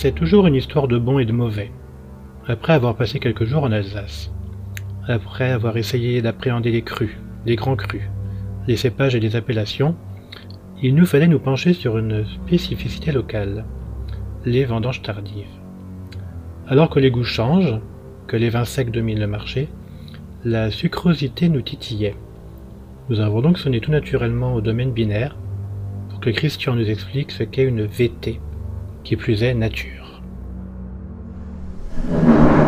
C'est toujours une histoire de bon et de mauvais. Après avoir passé quelques jours en Alsace, après avoir essayé d'appréhender les crus, les grands crus, les cépages et les appellations, il nous fallait nous pencher sur une spécificité locale, les vendanges tardives. Alors que les goûts changent, que les vins secs dominent le marché, la sucrosité nous titillait. Nous avons donc sonné tout naturellement au domaine binaire pour que Christian nous explique ce qu'est une VT, qui plus est nature.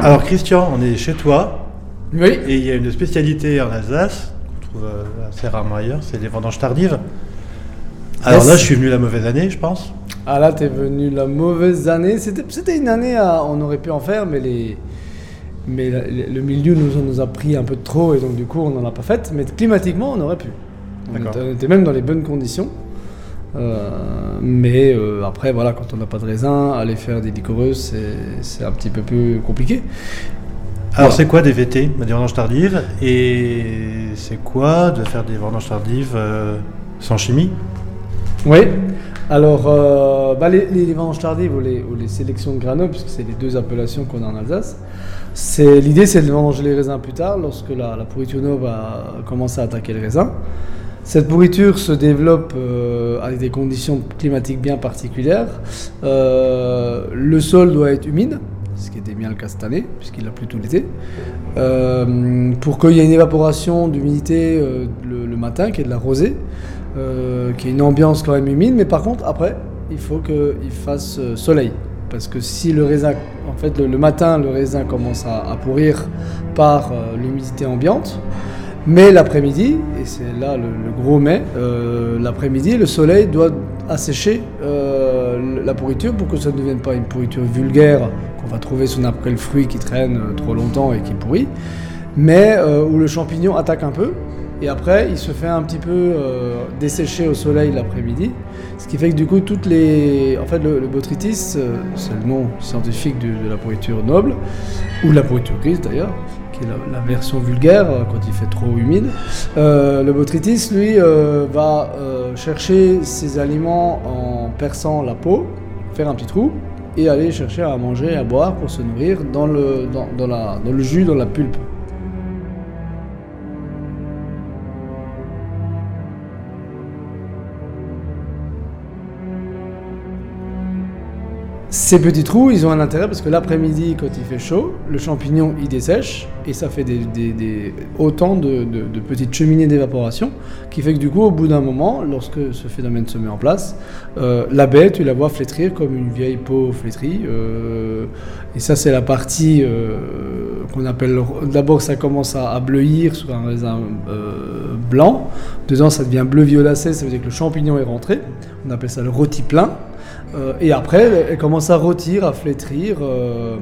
Alors Christian, on est chez toi. Oui. Et il y a une spécialité en Alsace, qu'on trouve euh, assez rarement ailleurs, c'est les vendanges tardives. Alors là, je suis venu la mauvaise année, je pense. Ah là, t'es venu la mauvaise année. C'était, une année, à, on aurait pu en faire, mais les, mais la- le milieu nous, nous a pris un peu de trop et donc du coup on n'en a pas fait. Mais climatiquement, on aurait pu. On D'accord. était, on était même dans les bonnes conditions. Euh, mais euh, après, voilà, quand on n'a pas de raisin, aller faire des liquoreuses, c'est, un petit peu plus compliqué. Alors c'est quoi des VT, des vendanges tardives Et c'est quoi de faire des vendanges tardives euh, sans chimie? Oui. Alors, euh, bah, les, les vendanges tardives ou les, ou les sélections de granola, puisque c'est les deux appellations qu'on a en Alsace, l'idée c'est de vendanger les raisins plus tard, lorsque la, la pourriture noble a commencé à attaquer le raisin. Cette pourriture se développe euh, avec des conditions climatiques bien particulières. Euh, le sol doit être humide, ce qui était bien le cas cette année, puisqu'il a plu tout l'été. Euh, pour qu'il y ait une évaporation d'humidité le, matin, qui est de la rosée, qui est une ambiance quand même humide, mais par contre, après, il faut qu'il fasse soleil. Parce que si le raisin, en fait, le, matin, le raisin commence à, pourrir par l'humidité ambiante, mais l'après-midi, et c'est là le, le gros mais, euh, l'après-midi, le soleil doit assécher euh, la pourriture pour que ça ne devienne pas une pourriture vulgaire qu'on va trouver sous n'importe quel fruit qui traîne euh, trop longtemps et qui pourrit, mais euh, où le champignon attaque un peu, et après il se fait un petit peu dessécher au soleil l'après-midi, ce qui fait que du coup toutes les... En fait le, le botrytis, c'est le nom scientifique de, de la pourriture noble, ou la pourriture grise d'ailleurs, la, version vulgaire euh, quand il fait trop humide. Euh, le botrytis, lui, euh, va chercher ses aliments en perçant la peau, faire un petit trou, et aller chercher à manger, à boire pour se nourrir dans le, dans le jus, dans la pulpe. Ces petits trous, ils ont un intérêt parce que l'après-midi, quand il fait chaud, le champignon il dessèche et ça fait autant de, petites cheminées d'évaporation qui fait que du coup, au bout d'un moment, lorsque ce phénomène se met en place, euh, la baie, tu la vois flétrir comme une vieille peau flétrie. euh, et ça, c'est la partie euh, qu'on appelle. D'abord, ça commence à, à bleuir sur un raisin blanc. Dedans, ça devient bleu violacé, ça veut dire que le champignon est rentré. On appelle ça le rôti plein. Euh, et après, elle, elle commence à rôtir, à flétrir, euh,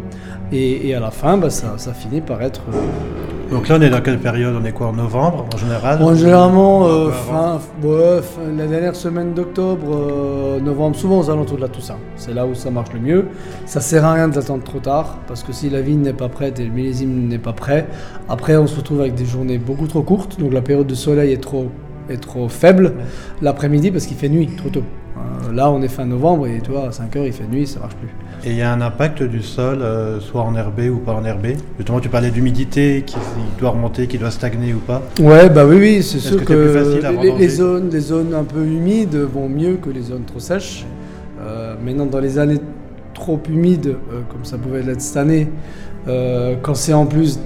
et, et à la fin, bah, ça, ça finit par être. euh, Donc là, on est dans quelle période? On est quoi En novembre, en général? Bon, généralement, avant. fin, ouais, fin- la dernière semaine d'octobre, novembre, souvent aux alentours de la Toussaint. C'est là où ça marche le mieux. Ça sert à rien d'attendre trop tard, parce que si la vigne n'est pas prête et le millésime n'est pas prêt, après on se retrouve avec des journées beaucoup trop courtes, donc la période de soleil est trop, est trop faible l'après-midi parce qu'il fait nuit trop tôt. Euh, là, on est fin novembre et tu vois, à 5 heures, il fait nuit, ça marche plus. Et il y a un impact du sol, euh, soit en herbé ou pas en herbé Justement, tu parlais d'humidité qui doit remonter, qui doit stagner ou pas? Ouais, bah oui, oui, c'est sûr que que, c'est plus facile à les- zones, les zones un peu humides vont mieux que les zones trop sèches. Euh, maintenant, dans les années trop humides, euh, comme ça pouvait l'être cette année, euh, quand c'est en plus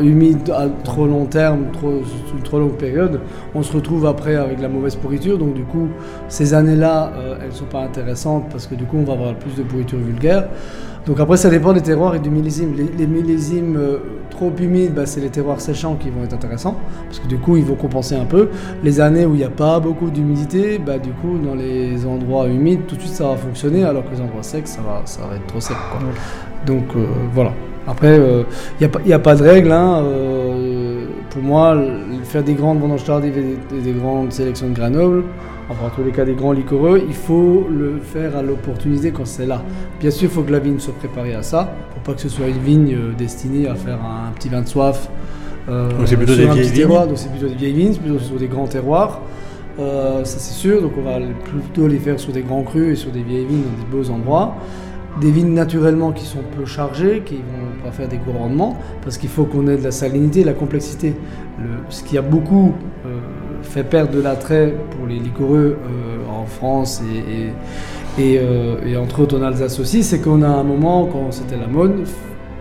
humide à trop long terme, trop, sur une trop longue période, on se retrouve après avec la mauvaise pourriture. Donc du coup, ces années-là, euh, elles sont pas intéressantes parce que du coup, on va avoir plus de pourriture vulgaire. Donc après, ça dépend des terroirs et du millésime. Les, les millésimes euh, trop humides, bah, c'est les terroirs séchants qui vont être intéressants, parce que du coup, ils vont compenser un peu. Les années où il n'y a pas beaucoup d'humidité, bah, du coup, dans les endroits humides, tout de suite, ça va fonctionner, alors que les endroits secs, ça va, ça va être trop sec. quoi. Donc euh, voilà. Après, il n'y a, pas- y a pas de règle. hein, euh, pour moi, faire des grandes vendanges tardives et des, des grandes sélections de granobles, enfin en tous les cas des grands liquoreux, il faut le faire à l'opportunité quand c'est là. Bien sûr, il faut que la vigne soit préparée à ça, pour pas que ce soit une vigne euh, destinée à faire un petit vin de soif. euh, Donc c'est plutôt sur des vieilles vignes terroir, donc c'est plutôt des vieilles vignes, c'est plutôt sur des grands terroirs. Euh, ça c'est sûr, donc on va plutôt les faire sur des grands crus et sur des vieilles vignes dans des beaux endroits. Des vignes naturellement qui sont peu chargées, qui vont pas faire des gros rendements, parce qu'il faut qu'on ait de la salinité, de la complexité. Le- ce qui a beaucoup euh, fait perdre de l'attrait pour les liquoreux euh, en France euh, et entre autres en Alsace aussi, c'est qu'on a un moment, quand c'était la mode,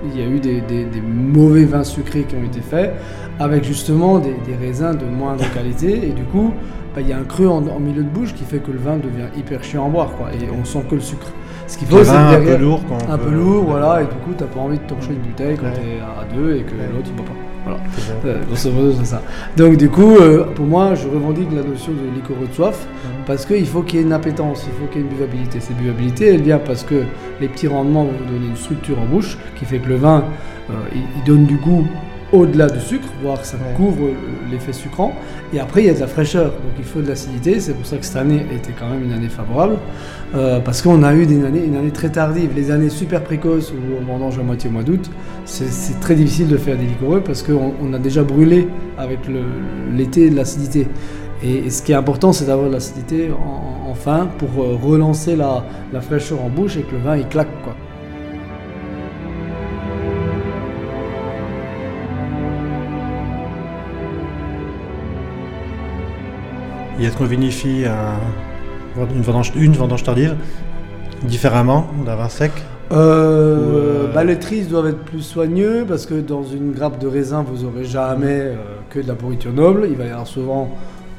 il y a eu des, mauvais vins sucrés qui ont été faits, avec justement des, raisins de moindre qualité, et du coup, bah, il y a un creux en, milieu de bouche qui fait que le vin devient hyper chiant à boire, et on sent que le sucre. Ce qu'il faut, c'est un peu lourd. quand un peu lourd, voilà, et du coup, t'as pas envie de torcher une bouteille quand t'es à deux et que l'autre il boit pas. Voilà. C'est. Euh, grosso modo, c'est ça. Donc, du coup, euh, pour moi, je revendique la notion de liquoreux de soif parce qu'il faut qu'il y ait une appétence, il faut qu'il y ait une buvabilité. Cette buvabilité, elle vient parce que les petits rendements vont vous donner une structure en bouche qui fait que le vin, euh, il, il donne du goût au-delà du sucre, voire ça Ouais. couvre l'effet sucrant. Et après, il y a de la fraîcheur, donc il faut de l'acidité. C'est pour ça que cette année était quand même une année favorable, euh, parce qu'on a eu des années, une année très tardive. Les années super précoces où on vendange à moitié au mois d'août, c'est- très difficile de faire des liquoreux parce qu'on on a déjà brûlé avec l'été de l'acidité. Et, et ce qui est important, c'est d'avoir de l'acidité en, en fin pour euh, relancer la, la fraîcheur en bouche et que le vin il claque. Quoi. Et est-ce qu'on vinifie un- une, vendange, une vendange tardive différemment d'un vin sec Euh, euh, bah, les tris doivent être plus soigneux parce que dans une grappe de raisin, vous aurez jamais euh, que de la pourriture noble. Il va y avoir souvent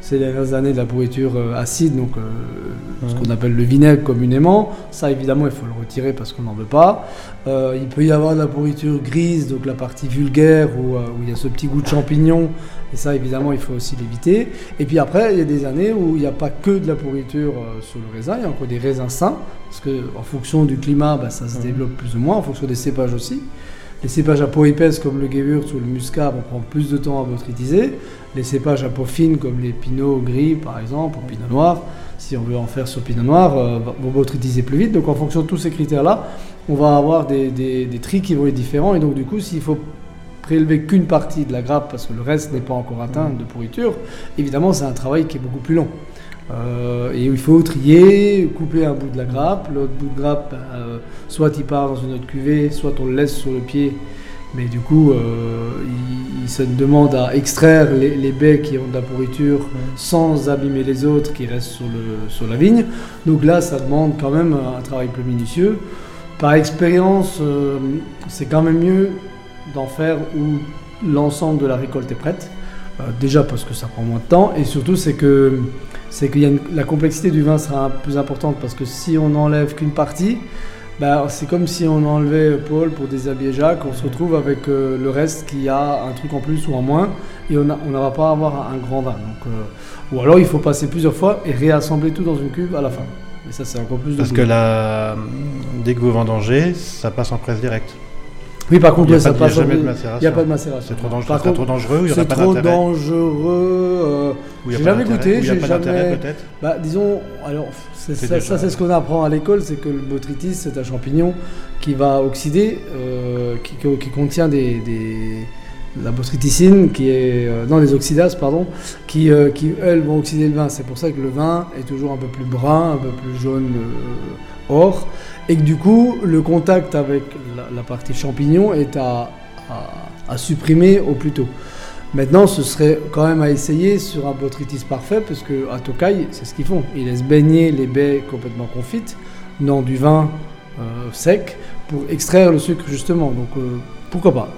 ces dernières années de la pourriture euh, acide, donc euh, ce qu'on appelle le vinaigre communément. Ça, évidemment, il faut le retirer parce qu'on n'en veut pas. Euh, il peut y avoir de la pourriture grise, donc la partie vulgaire où, où il y a ce petit goût de champignon. Et ça, évidemment, il faut aussi l'éviter. Et puis après, il y a des années où il n'y a pas que de la pourriture euh, sur le raisin, il y a encore des raisins sains, parce que en fonction du climat, bah, ça se développe plus ou moins, en fonction des cépages aussi. Les cépages à peau épaisse comme le Gewürz ou le Muscat vont prendre plus de temps à botrytiser. Les cépages à peau fine comme les Pinots gris par exemple, ou Pinot noir, si on veut en faire sur Pinot noir, euh, vont botrytiser plus vite. Donc en fonction de tous ces critères-là, on va avoir des, des, tris qui vont être différents. Et donc du coup, s'il faut prélever qu'une partie de la grappe parce que le reste n'est pas encore atteint de pourriture, évidemment c'est un travail qui est beaucoup plus long. Euh, et il faut trier, couper un bout de la grappe, l'autre bout de grappe, euh, soit il part dans une autre cuvée, soit on le laisse sur le pied. Mais du coup, euh, il, se demande à extraire les, baies qui ont de la pourriture sans abîmer les autres qui restent sur, sur la vigne. Donc là, ça demande quand même un travail plus minutieux. Par expérience, euh, c'est quand même mieux d'en faire où l'ensemble de la récolte est prête. Déjà parce que ça prend moins de temps et surtout c'est que c'est qu'il y a une- la complexité du vin sera plus importante parce que si on n'enlève qu'une partie, bah, c'est comme si on enlevait Paul pour déshabiller Jacques, on se retrouve avec euh, le reste qui a un truc en plus ou en moins et on n'aura pas à avoir un grand vin. Donc, euh, ou alors il faut passer plusieurs fois et réassembler tout dans une cuve à la fin. Et ça c'est encore plus de Parce que là, dès que vous vendangez, ça passe en presse directe. Oui par contre Il n'y a, pas- jamais de Il n'y macération. a pas de macération. C'est trop, dangereux, Par contre, trop dangereux il c'est trop dangereux. j'ai jamais goûté, j'ai jamais- peut-être Bah, disons, alors, c'est- C'est ça, déjà- ça, c'est ce qu'on apprend à l'école, c'est que le botrytis, c'est un champignon qui va oxyder, euh, qui, qui contient des, des- la botryticine, qui est, euh, non, des oxydases, pardon, qui, euh, qui, elles, vont oxyder le vin. C'est pour ça que le vin est toujours un peu plus brun, un peu plus jaune euh, or, et que du coup, le contact avec la, partie champignon est à, à- supprimer au plus tôt. Maintenant, ce serait quand même à essayer sur un botrytis parfait, parce que à Tokai, c'est ce qu'ils font. Ils laissent baigner les baies complètement confites dans du vin euh, sec pour extraire le sucre justement. Donc euh, pourquoi pas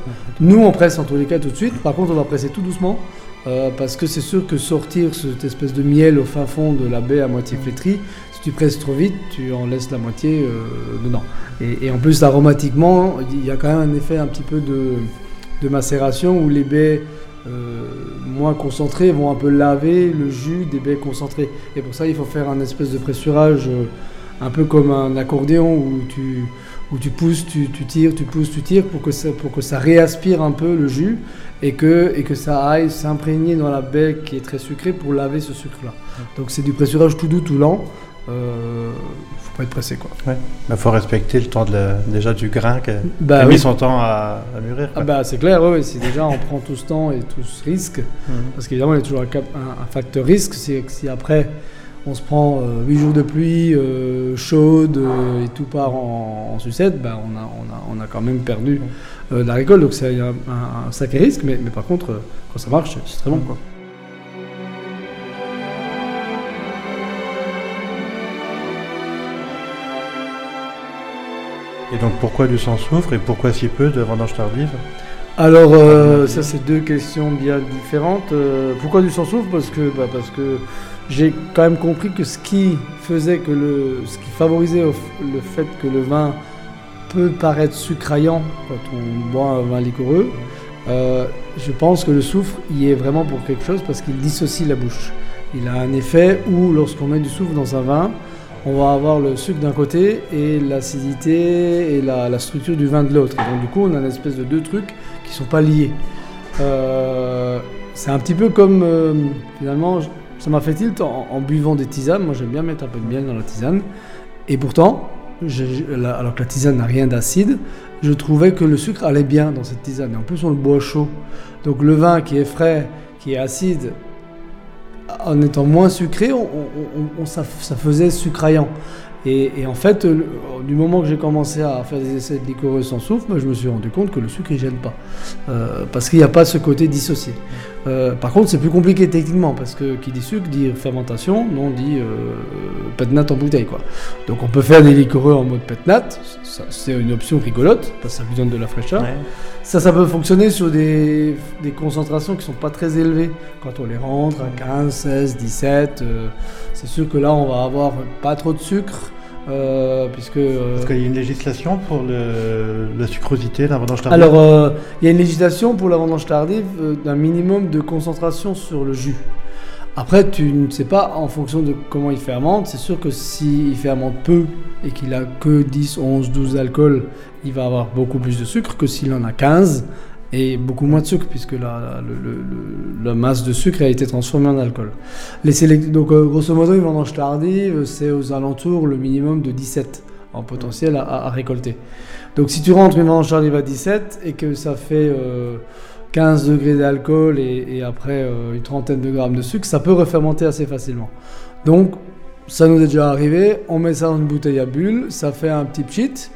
Nous, on presse en tous les cas tout de suite. Par contre, on va presser tout doucement. euh, parce que c'est sûr que sortir cette espèce de miel au fin fond de la baie à moitié flétrie, si tu presses trop vite, tu en laisses la moitié euh, dedans. Et, en plus, aromatiquement, il y a quand même un effet un petit peu de, macération où les baies euh, moins concentrées vont un peu laver le jus des baies concentrées. Et pour ça, il faut faire un espèce de pressurage un peu comme un accordéon où tu, où tu pousses, tu, tu tires, tu pousses, tu tires pour que ça, pour que ça réaspire un peu le jus et que, et que ça aille s'imprégner dans la baie qui est très sucrée pour laver ce sucre-là. Donc c'est du pressurage tout doux, tout lent. Euh, faut pas être pressé quoi. Il faut respecter le temps de la- déjà du grain qui Bah a oui. mis son temps à, à mûrir. Ah bah c'est clair, ouais, ouais, si déjà on prend tout ce temps et tout ce risque, Mhm. parce qu'évidemment il y a toujours un, cap- un- un facteur risque, c'est que si après on se prend 8 jours de pluie chaude et tout part en, sucette, ben on, a, on, a, on, a, quand même perdu la récolte. Donc c'est un, sacré risque, mais, mais par contre, quand ça marche, c'est très bon. Quoi. Et donc pourquoi du sang soufre et pourquoi si peu de vendanges tardives? Alors, euh, ça, c'est deux questions bien différentes. Euh, pourquoi du sang soufre Parce que, bah, que j'ai quand même compris que ce qui faisait que le, ce qui favorisait le fait que le vin peut paraître sucraillant quand on boit un vin liquoreux, euh, je pense que le soufre y est vraiment pour quelque chose parce qu'il dissocie la bouche. Il a un effet où, lorsqu'on met du soufre dans un vin, on va avoir le sucre d'un côté et l'acidité et la, structure du vin de l'autre. Donc du coup, on a une espèce de deux trucs sont pas liés. Euh, c'est un petit peu comme euh, finalement, ça m'a fait tilt en, buvant des tisanes. Moi, j'aime bien mettre un peu de miel dans la tisane. Et pourtant, alors que la tisane n'a rien d'acide, je trouvais que le sucre allait bien dans cette tisane. Et en plus, on le boit chaud. Donc le vin qui est frais, qui est acide, en étant moins sucré, on, ça, faisait sucraillant. Et, en fait, du moment que j'ai commencé à faire des essais de liquoreux sans soufre, je me suis rendu compte que le sucre ne gêne pas. Euh, parce qu'il n'y a pas ce côté dissocié. Euh, par contre, c'est plus compliqué techniquement, parce que qui dit sucre dit fermentation, non dit euh, nat en bouteille. Quoi. Donc on peut faire des liquoreux en mode nat, c'est une option rigolote, parce que ça lui donne de la fraîcheur. Ça, ça peut fonctionner sur des, des, concentrations qui sont pas très élevées. Quand on les rentre à 15, 16, 17, c'est sûr que là, on va avoir pas trop de sucre. Euh, puisque, euh, Parce qu'il y a une législation pour la sucrosité, la vendange tardive Alors, euh, il y a une législation pour la vendange tardive d'un minimum de concentration sur le jus. Après, tu ne sais pas en fonction de comment il fermente. C'est sûr que s'il fermente peu et qu'il a que 10, 11, 12 d'alcool, il va avoir beaucoup plus de sucre que s'il en a 15 et beaucoup moins de sucre puisque la, masse de sucre a été transformée en alcool. Les donc euh, grosso modo, une vendange tardive, c'est aux alentours le minimum de 17 en potentiel à, récolter. Donc si tu rentres une vendange tardive à 17 et que ça fait 15 euh, degrés d'alcool et, après euh, une trentaine de grammes de sucre, ça peut refermenter assez facilement. Donc ça nous est déjà arrivé, on met ça dans une bouteille à bulles, ça fait un petit pchit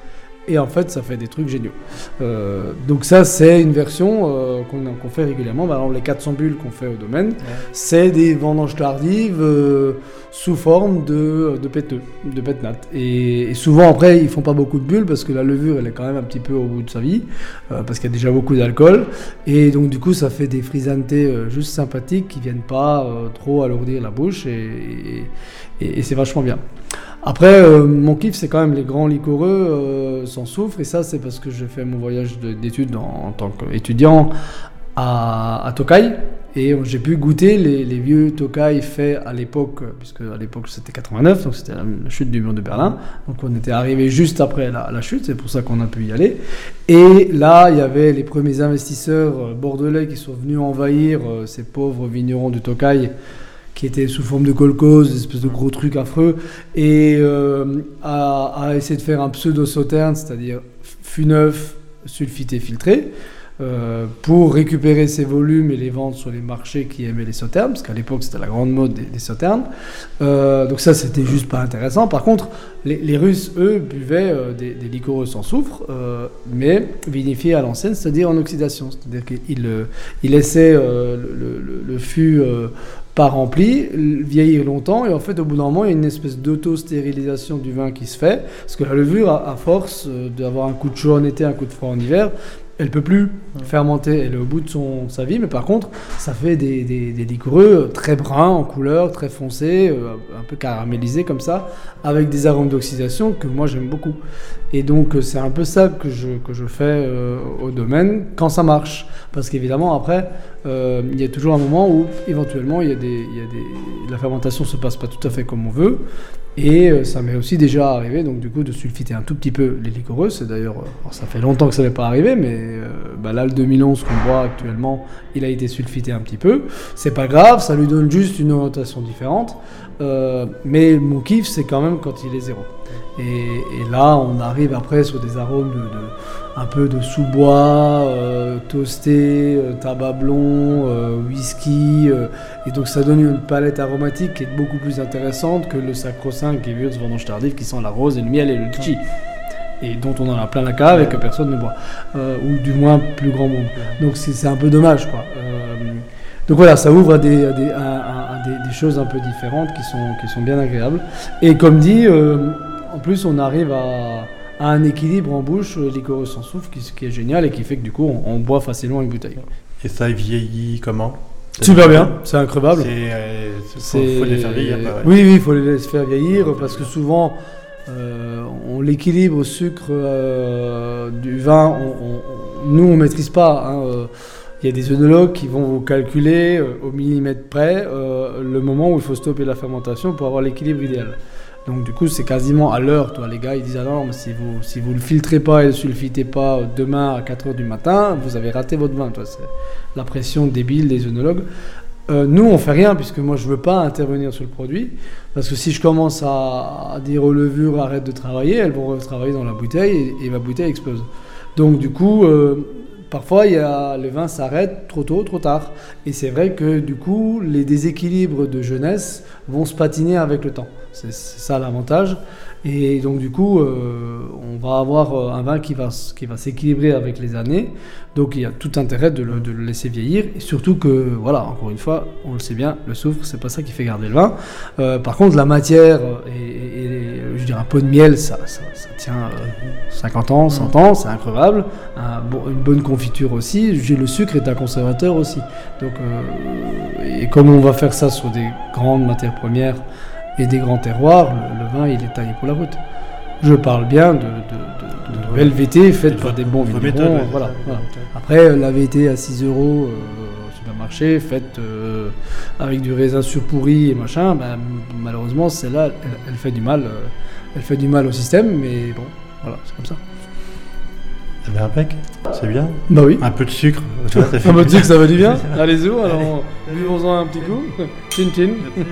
et en fait, ça fait des trucs géniaux. Euh, donc ça, c'est une version euh, qu'on fait régulièrement. Par exemple, les 400 bulles qu'on fait au domaine, c'est des vendanges tardives euh, sous forme de, de péteux, de pétnat. Et, et, souvent, après, ils font pas beaucoup de bulles parce que la levure, elle est quand même un petit peu au bout de sa vie, parce qu'il y a déjà beaucoup d'alcool. Et donc, du coup, ça fait des frisantés juste sympathiques qui viennent pas trop alourdir la bouche. et, et c'est vachement bien. Après, euh, mon kiff, c'est quand même les grands liquoreux euh, sans soufre. Et ça, c'est parce que j'ai fait mon voyage d'études en, tant qu'étudiant à, à, Tokai. Et j'ai pu goûter les, vieux Tokai faits à l'époque, puisque à l'époque c'était 89, donc c'était la, chute du mur de Berlin. Donc on était arrivé juste après la, la chute, c'est pour ça qu'on a pu y aller. Et là, il y avait les premiers investisseurs euh, bordelais qui sont venus envahir ces pauvres vignerons du Tokai qui était sous forme de colcose, une espèce de gros truc affreux, et euh, à, essayer de faire un pseudo-sauterne, c'est-à-dire fût neuf, sulfité, filtré, euh, pour récupérer ces volumes et les vendre sur les marchés qui aimaient les sauternes, parce qu'à l'époque c'était la grande mode des, sauternes. Euh, donc ça c'était juste pas intéressant. Par contre, les, Russes, eux, buvaient des, des liquoreux sans soufre, mais vinifiés à l'ancienne, c'est-à-dire en oxydation. C'est-à-dire qu'ils ils laissaient le, le, le, fût pas rempli, vieillir longtemps, et en fait, au bout d'un moment, il y a une espèce d'auto-stérilisation du vin qui se fait, parce que la levure, à, force euh, d'avoir un coup de chaud en été, un coup de froid en hiver, elle peut plus fermenter, elle est au bout de son, sa vie, mais par contre, ça fait des, des, des liquoreux très bruns en couleur, très foncés, euh, un peu caramélisés comme ça, avec des arômes d'oxydation que moi j'aime beaucoup. Et donc, euh, c'est un peu ça que je, que je fais au domaine quand ça marche. Parce qu'évidemment, après, euh, il y a toujours un moment où, éventuellement, il y a des, il y a des, la fermentation se passe pas tout à fait comme on veut. Et euh, ça m'est aussi déjà arrivé, donc du coup, de sulfiter un tout petit peu les liquoreux. C'est d'ailleurs, euh, ça fait longtemps que ça n'est pas arrivé, mais bah là, le 2011 qu'on voit actuellement, il a été sulfité un petit peu. C'est pas grave, ça lui donne juste une orientation différente. mais mon kiff, c'est quand même quand il est zéro. Et, là, on arrive après sur des arômes de, un peu de sous-bois, euh, toasté, euh, tabac blond, euh, whisky. et donc ça donne une palette aromatique qui est beaucoup plus intéressante que le sacro-saint Gewürz vendange tardive qui sent la rose et le miel et le litchi. Et dont on en a plein la cave et que personne ne boit. Ou du moins plus grand monde. Donc c'est un peu dommage quoi. Donc voilà, ça ouvre à des, choses un peu différentes qui sont, qui bien agréables. Et comme dit, en plus on arrive à, à un équilibre en bouche, euh, liquoreux sans soufre, qui, qui est génial et qui fait que du coup on, on boit facilement une bouteille. Et ça vieillit comment? Super bien, c'est incroyable. C'est, euh, faut, faut les faire vieillir. ouais. Oui, oui, il faut les faire vieillir parce que souvent, euh, on l'équilibre au sucre euh, du vin, on, on- nous on maîtrise pas. hein, Il y a des œnologues qui vont vous calculer au millimètre près le moment où il faut stopper la fermentation pour avoir l'équilibre idéal. Donc du coup, c'est quasiment à l'heure, toi les gars, ils disent ah non, mais si vous si vous le filtrez pas et le sulfitez pas demain à 4h du matin, vous avez raté votre vin, toi, c'est la pression débile des œnologues. Euh, nous, on fait rien puisque moi, je veux pas intervenir sur le produit parce que si je commence à, dire aux levures arrête de travailler, elles vont retravailler dans la bouteille et, et ma bouteille explose. Donc du coup, euh, parfois, il y a, le vin s'arrête trop tôt, trop tard. Et c'est vrai que du coup, les déséquilibres de jeunesse vont se patiner avec le temps. C'est c'est ça l'avantage. Et donc du coup, euh, on va avoir euh, un vin qui va, qui va s'équilibrer avec les années. Donc il y a tout intérêt de le, de le laisser vieillir. Et surtout que, voilà, encore une fois, on le sait bien, le soufre, c'est pas ça qui fait garder le vin. Euh, par contre, la matière et, et- et, je dire, un pot de miel, ça, ça, ça tient euh, 50 ans, 100 ans, c'est incroyable. Un bon- une bonne confiture aussi. Le sucre est un conservateur aussi. Donc, euh, et comme on va faire ça sur des grandes matières premières et des grands terroirs, le, le vin, il est taillé pour la route. Je parle bien de, de, de, de, de Ouais. belles VT faites par de- des bons vignerons. voilà. Après, euh, la VT à 6 euros euh, au supermarché, faite euh, avec du raisin surpourri et machin, ben, malheureusement, celle-là, elle, elle fait du mal. euh, elle fait du mal au système, mais bon, voilà, c'est comme ça. Ça fait impec, c'est bien? Bah oui. Un peu de sucre, Un peu de sucre, ça va du bien Allez-y, alors buvons-en un petit coup. Chin chin.